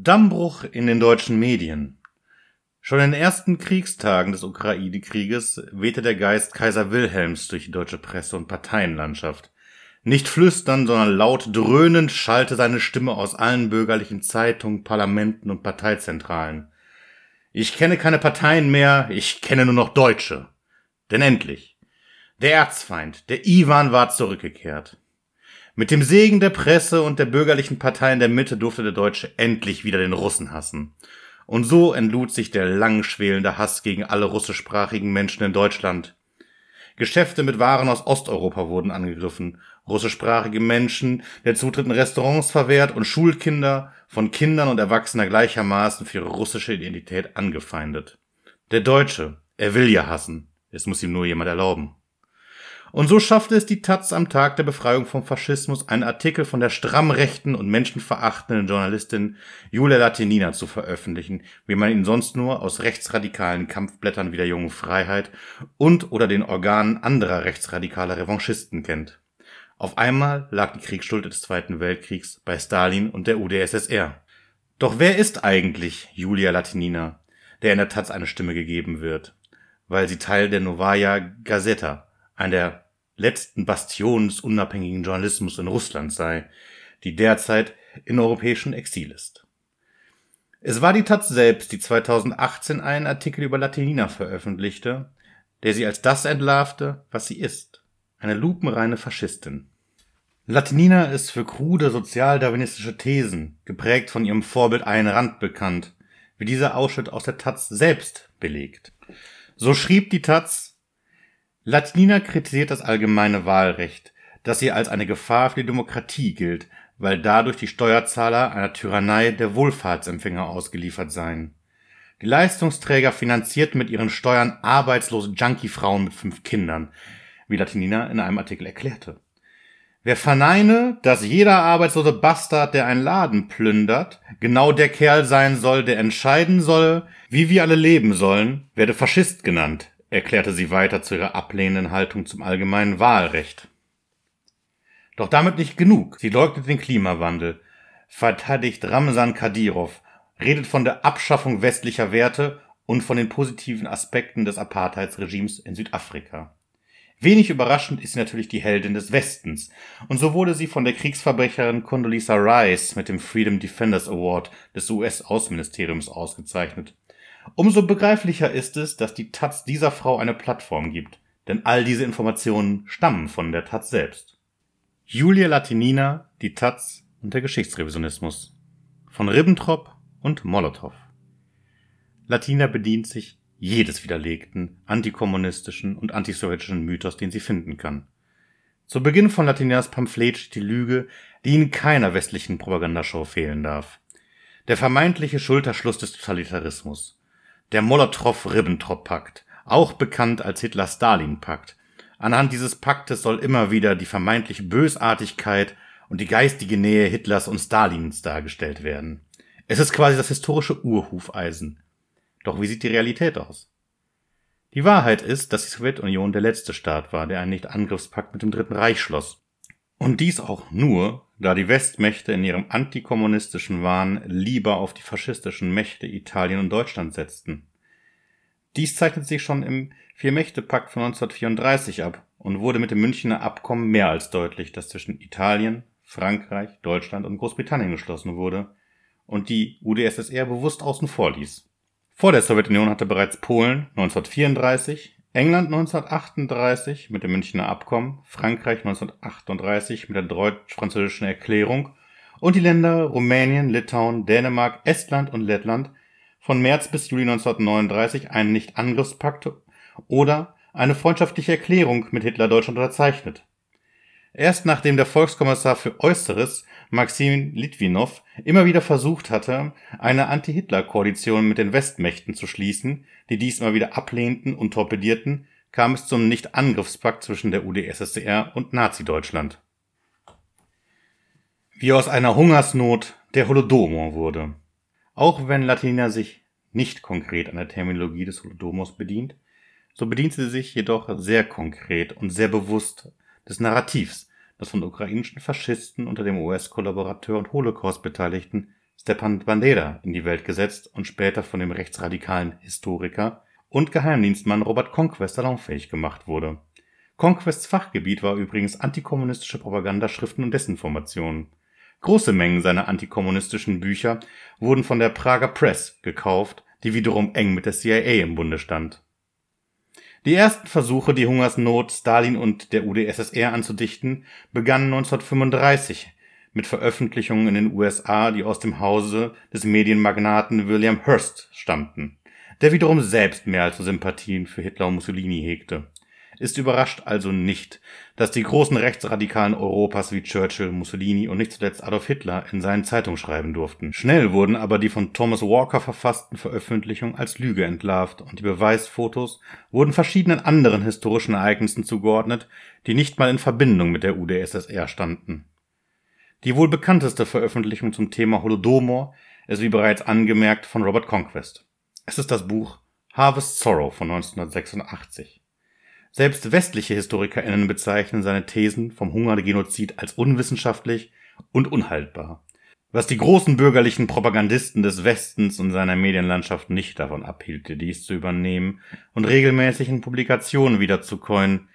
Dammbruch in den deutschen Medien. Schon in den ersten Kriegstagen des Ukraine-Krieges wehte der Geist Kaiser Wilhelms durch die deutsche Presse- und Parteienlandschaft. Nicht flüstern, sondern laut dröhnend schallte seine Stimme aus allen bürgerlichen Zeitungen, Parlamenten und Parteizentralen. Ich kenne keine Parteien mehr, ich kenne nur noch Deutsche. Denn endlich, der Erzfeind, der Iwan war zurückgekehrt. Mit dem Segen der Presse und der bürgerlichen Parteien der Mitte durfte der Deutsche endlich wieder den Russen hassen. Und so entlud sich der langschwelende Hass gegen alle russischsprachigen Menschen in Deutschland. Geschäfte mit Waren aus Osteuropa wurden angegriffen, russischsprachige Menschen der Zutritt in Restaurants verwehrt und Schulkinder von Kindern und Erwachsener gleichermaßen für ihre russische Identität angefeindet. Der Deutsche, er will ja hassen, es muss ihm nur jemand erlauben. Und so schaffte es die Taz am Tag der Befreiung vom Faschismus, einen Artikel von der stramm rechten und menschenverachtenden Journalistin Julia Latinina zu veröffentlichen, wie man ihn sonst nur aus rechtsradikalen Kampfblättern wie der Jungen Freiheit und oder den Organen anderer rechtsradikaler Revanchisten kennt. Auf einmal lag die Kriegsschuld des Zweiten Weltkriegs bei Stalin und der UdSSR. Doch wer ist eigentlich Julia Latinina, der in der Taz eine Stimme gegeben wird? Weil sie Teil der Novaya Gazeta einer der letzten Bastionen des unabhängigen Journalismus in Russland sei, die derzeit in europäischem Exil ist. Es war die Taz selbst, die 2018 einen Artikel über Latinina veröffentlichte, der sie als das entlarvte, was sie ist. Eine lupenreine Faschistin. Latinina ist für krude sozialdarwinistische Thesen, geprägt von ihrem Vorbild Ayn Rand bekannt, wie dieser Ausschnitt aus der Taz selbst belegt. So schrieb die Taz Latinina kritisiert das allgemeine Wahlrecht, das sie als eine Gefahr für die Demokratie gilt, weil dadurch die Steuerzahler einer Tyrannei der Wohlfahrtsempfänger ausgeliefert seien. Die Leistungsträger finanzierten mit ihren Steuern arbeitslose Junkie-Frauen mit fünf Kindern, wie Latinina in einem Artikel erklärte. Wer verneine, dass jeder arbeitslose Bastard, der einen Laden plündert, genau der Kerl sein soll, der entscheiden soll, wie wir alle leben sollen, werde Faschist genannt, erklärte sie weiter zu ihrer ablehnenden Haltung zum allgemeinen Wahlrecht. Doch damit nicht genug. Sie leugnet den Klimawandel, verteidigt Ramsan Kadyrov, redet von der Abschaffung westlicher Werte und von den positiven Aspekten des Apartheidsregimes in Südafrika. Wenig überraschend ist sie natürlich die Heldin des Westens, und so wurde sie von der Kriegsverbrecherin Condoleezza Rice mit dem Freedom Defenders Award des US-Außenministeriums ausgezeichnet. Umso begreiflicher ist es, dass die Taz dieser Frau eine Plattform gibt, denn all diese Informationen stammen von der Taz selbst. Julia Latinina, die Taz und der Geschichtsrevisionismus von Ribbentrop und Molotow. Latina bedient sich jedes widerlegten, antikommunistischen und antisowjetischen Mythos, den sie finden kann. Zu Beginn von Latinas Pamphlet steht die Lüge, die in keiner westlichen Propagandashow fehlen darf. Der vermeintliche Schulterschluss des Totalitarismus der Molotow-Ribbentrop-Pakt, auch bekannt als Hitler-Stalin-Pakt. Anhand dieses Paktes soll immer wieder die vermeintliche Bösartigkeit und die geistige Nähe Hitlers und Stalins dargestellt werden. Es ist quasi das historische Urhufeisen. Doch wie sieht die Realität aus? Die Wahrheit ist, dass die Sowjetunion der letzte Staat war, der einen Nicht-Angriffspakt mit dem Dritten Reich schloss. Und dies auch nur, da die Westmächte in ihrem antikommunistischen Wahn lieber auf die faschistischen Mächte Italien und Deutschland setzten. Dies zeichnet sich schon im Vier-Mächte-Pakt von 1934 ab und wurde mit dem Münchner Abkommen mehr als deutlich, das zwischen Italien, Frankreich, Deutschland und Großbritannien geschlossen wurde und die UdSSR bewusst außen vor ließ. Vor der Sowjetunion hatte bereits Polen 1934, England 1938 mit dem Münchner Abkommen, Frankreich 1938 mit der Deutsch-Französischen Erklärung und die Länder Rumänien, Litauen, Dänemark, Estland und Lettland von März bis Juli 1939 einen Nicht-Angriffspakt oder eine freundschaftliche Erklärung mit Hitler-Deutschland unterzeichnet. Erst nachdem der Volkskommissar für Äußeres Maxim Litwinow immer wieder versucht hatte, eine Anti-Hitler-Koalition mit den Westmächten zu schließen, die dies immer wieder ablehnten und torpedierten, kam es zum Nicht-Angriffspakt zwischen der UdSSR und Nazi-Deutschland. Wie aus einer Hungersnot der Holodomor wurde. Auch wenn Latina sich nicht konkret an der Terminologie des Holodomors bedient, so bedient sie sich jedoch sehr konkret und sehr bewusst des Narrativs, das von ukrainischen Faschisten unter dem US-Kollaborateur und Holocaust-Beteiligten Stepan Bandera in die Welt gesetzt und später von dem rechtsradikalen Historiker und Geheimdienstmann Robert Conquest salonfähig gemacht wurde. Conquests Fachgebiet war übrigens antikommunistische Propaganda, Schriften und Desinformation. Große Mengen seiner antikommunistischen Bücher wurden von der Prager Press gekauft, die wiederum eng mit der CIA im Bunde stand. Die ersten Versuche, die Hungersnot Stalin und der UdSSR anzudichten, begannen 1935 mit Veröffentlichungen in den USA, die aus dem Hause des Medienmagnaten William Hearst stammten, der wiederum selbst mehr als Sympathien für Hitler und Mussolini hegte ist überrascht also nicht, dass die großen Rechtsradikalen Europas wie Churchill, Mussolini und nicht zuletzt Adolf Hitler in seinen Zeitungen schreiben durften. Schnell wurden aber die von Thomas Walker verfassten Veröffentlichungen als Lüge entlarvt und die Beweisfotos wurden verschiedenen anderen historischen Ereignissen zugeordnet, die nicht mal in Verbindung mit der UdSSR standen. Die wohl bekannteste Veröffentlichung zum Thema Holodomor ist wie bereits angemerkt von Robert Conquest. Es ist das Buch Harvest Sorrow von 1986. Selbst westliche HistorikerInnen bezeichnen seine Thesen vom Hungergenozid als unwissenschaftlich und unhaltbar. Was die großen bürgerlichen Propagandisten des Westens und seiner Medienlandschaft nicht davon abhielt, dies zu übernehmen und regelmäßig in Publikationen wiederzukäuen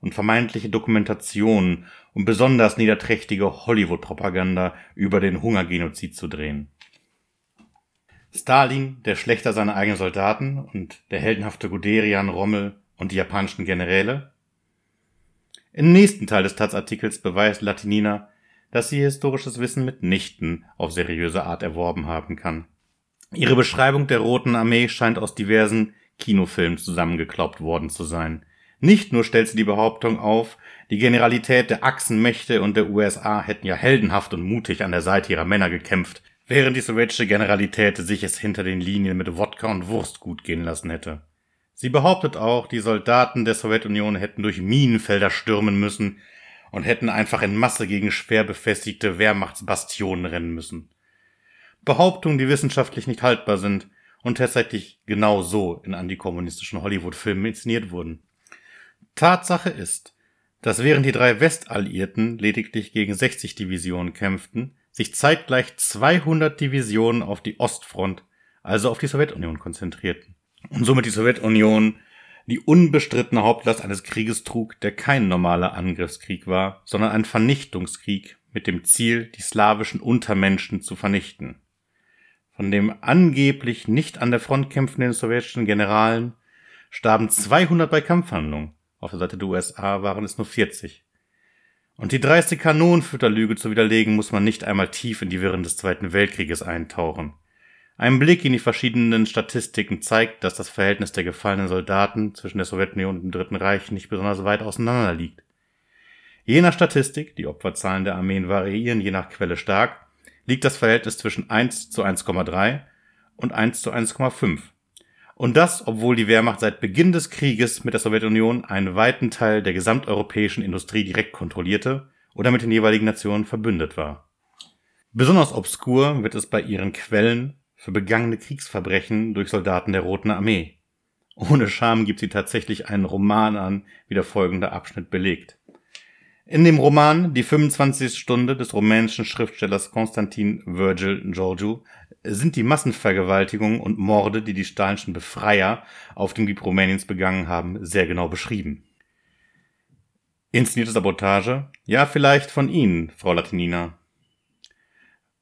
und vermeintliche Dokumentationen und besonders niederträchtige Hollywood-Propaganda über den Hungergenozid zu drehen. Stalin, der Schlechter seiner eigenen Soldaten und der heldenhafte Guderian Rommel und die japanischen Generäle? Im nächsten Teil des Taz-Artikels beweist Latinina, dass sie historisches Wissen mitnichten auf seriöse Art erworben haben kann. Ihre Beschreibung der Roten Armee scheint aus diversen Kinofilmen zusammengeklaubt worden zu sein. Nicht nur stellt sie die Behauptung auf, die Generalität der Achsenmächte und der USA hätten ja heldenhaft und mutig an der Seite ihrer Männer gekämpft, während die sowjetische Generalität sich es hinter den Linien mit Wodka und Wurst gut gehen lassen hätte. Sie behauptet auch, die Soldaten der Sowjetunion hätten durch Minenfelder stürmen müssen und hätten einfach in Masse gegen schwer befestigte Wehrmachtsbastionen rennen müssen. Behauptungen, die wissenschaftlich nicht haltbar sind und tatsächlich genau so in antikommunistischen Hollywood-Filmen inszeniert wurden. Tatsache ist, dass während die drei Westalliierten lediglich gegen 60 Divisionen kämpften, sich zeitgleich 200 Divisionen auf die Ostfront, also auf die Sowjetunion konzentrierten und somit die Sowjetunion die unbestrittene Hauptlast eines Krieges trug, der kein normaler Angriffskrieg war, sondern ein Vernichtungskrieg mit dem Ziel, die slawischen Untermenschen zu vernichten. Von dem angeblich nicht an der Front kämpfenden sowjetischen Generalen starben 200 bei Kampfhandlungen. Auf der Seite der USA waren es nur 40. Und die dreiste Kanonenfütterlüge zu widerlegen, muss man nicht einmal tief in die Wirren des Zweiten Weltkrieges eintauchen. Ein Blick in die verschiedenen Statistiken zeigt, dass das Verhältnis der gefallenen Soldaten zwischen der Sowjetunion und dem Dritten Reich nicht besonders weit auseinander liegt. Je nach Statistik, die Opferzahlen der Armeen variieren je nach Quelle stark, liegt das Verhältnis zwischen 1 zu 1,3 und 1 zu 1,5. Und das, obwohl die Wehrmacht seit Beginn des Krieges mit der Sowjetunion einen weiten Teil der gesamteuropäischen Industrie direkt kontrollierte oder mit den jeweiligen Nationen verbündet war. Besonders obskur wird es bei ihren Quellen für begangene Kriegsverbrechen durch Soldaten der Roten Armee. Ohne Scham gibt sie tatsächlich einen Roman an, wie der folgende Abschnitt belegt. In dem Roman Die 25. Stunde des rumänischen Schriftstellers Konstantin Virgil Georgiou sind die Massenvergewaltigungen und Morde, die die stalinischen Befreier auf dem Gebiet Rumäniens begangen haben, sehr genau beschrieben. Inszenierte Sabotage? Ja, vielleicht von Ihnen, Frau Latinina.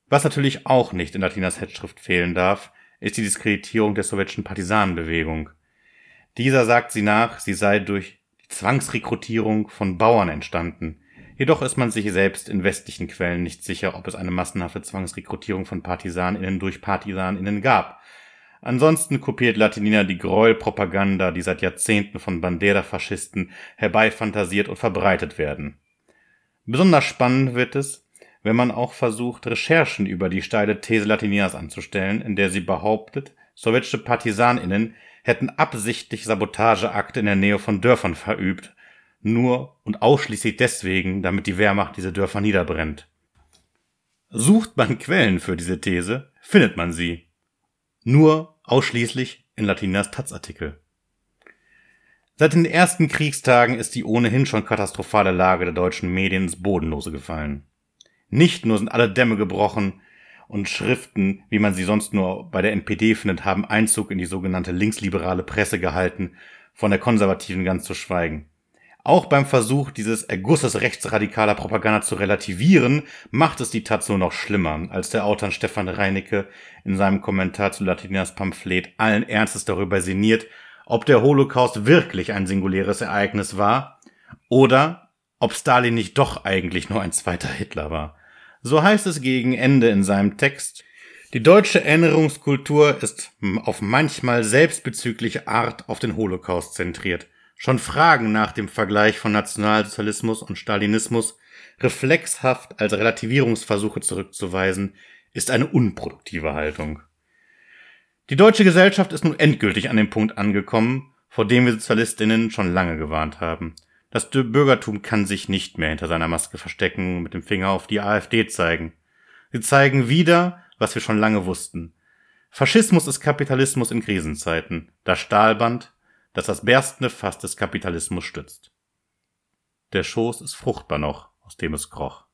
Was natürlich auch nicht in Latinas Hetzschrift fehlen darf, ist die Diskreditierung der sowjetischen Partisanenbewegung. Dieser sagt sie nach, sie sei durch die Zwangsrekrutierung von Bauern entstanden. Jedoch ist man sich selbst in westlichen Quellen nicht sicher, ob es eine massenhafte Zwangsrekrutierung von PartisanInnen durch PartisanInnen gab. Ansonsten kopiert Latinina die Gräuelpropaganda, die seit Jahrzehnten von Bandera-Faschisten herbeifantasiert und verbreitet werden. Besonders spannend wird es, wenn man auch versucht, Recherchen über die steile These Latininas anzustellen, in der sie behauptet, sowjetische PartisanInnen hätten absichtlich Sabotageakte in der Nähe von Dörfern verübt, nur und ausschließlich deswegen, damit die Wehrmacht diese Dörfer niederbrennt. Sucht man Quellen für diese These, findet man sie. Nur ausschließlich in Latinas Taz-Artikel. Seit den ersten Kriegstagen ist die ohnehin schon katastrophale Lage der deutschen Medien ins Bodenlose gefallen. Nicht nur sind alle Dämme gebrochen und Schriften, wie man sie sonst nur bei der NPD findet, haben Einzug in die sogenannte linksliberale Presse gehalten, von der konservativen ganz zu schweigen. Auch beim Versuch, dieses Ergusses rechtsradikaler Propaganda zu relativieren, macht es die Taz nur noch schlimmer, als der Autor Stefan Reinecke in seinem Kommentar zu Latinas Pamphlet allen Ernstes darüber sinniert, ob der Holocaust wirklich ein singuläres Ereignis war oder ob Stalin nicht doch eigentlich nur ein zweiter Hitler war. So heißt es gegen Ende in seinem Text, die deutsche Erinnerungskultur ist auf manchmal selbstbezügliche Art auf den Holocaust zentriert. Schon Fragen nach dem Vergleich von Nationalsozialismus und Stalinismus reflexhaft als Relativierungsversuche zurückzuweisen, ist eine unproduktive Haltung. Die deutsche Gesellschaft ist nun endgültig an dem Punkt angekommen, vor dem wir Sozialistinnen schon lange gewarnt haben. Das Bürgertum kann sich nicht mehr hinter seiner Maske verstecken und mit dem Finger auf die AfD zeigen. Sie zeigen wieder, was wir schon lange wussten. Faschismus ist Kapitalismus in Krisenzeiten. Das Stahlband, das das berstende Fass des Kapitalismus stützt. Der Schoß ist fruchtbar noch, aus dem es kroch.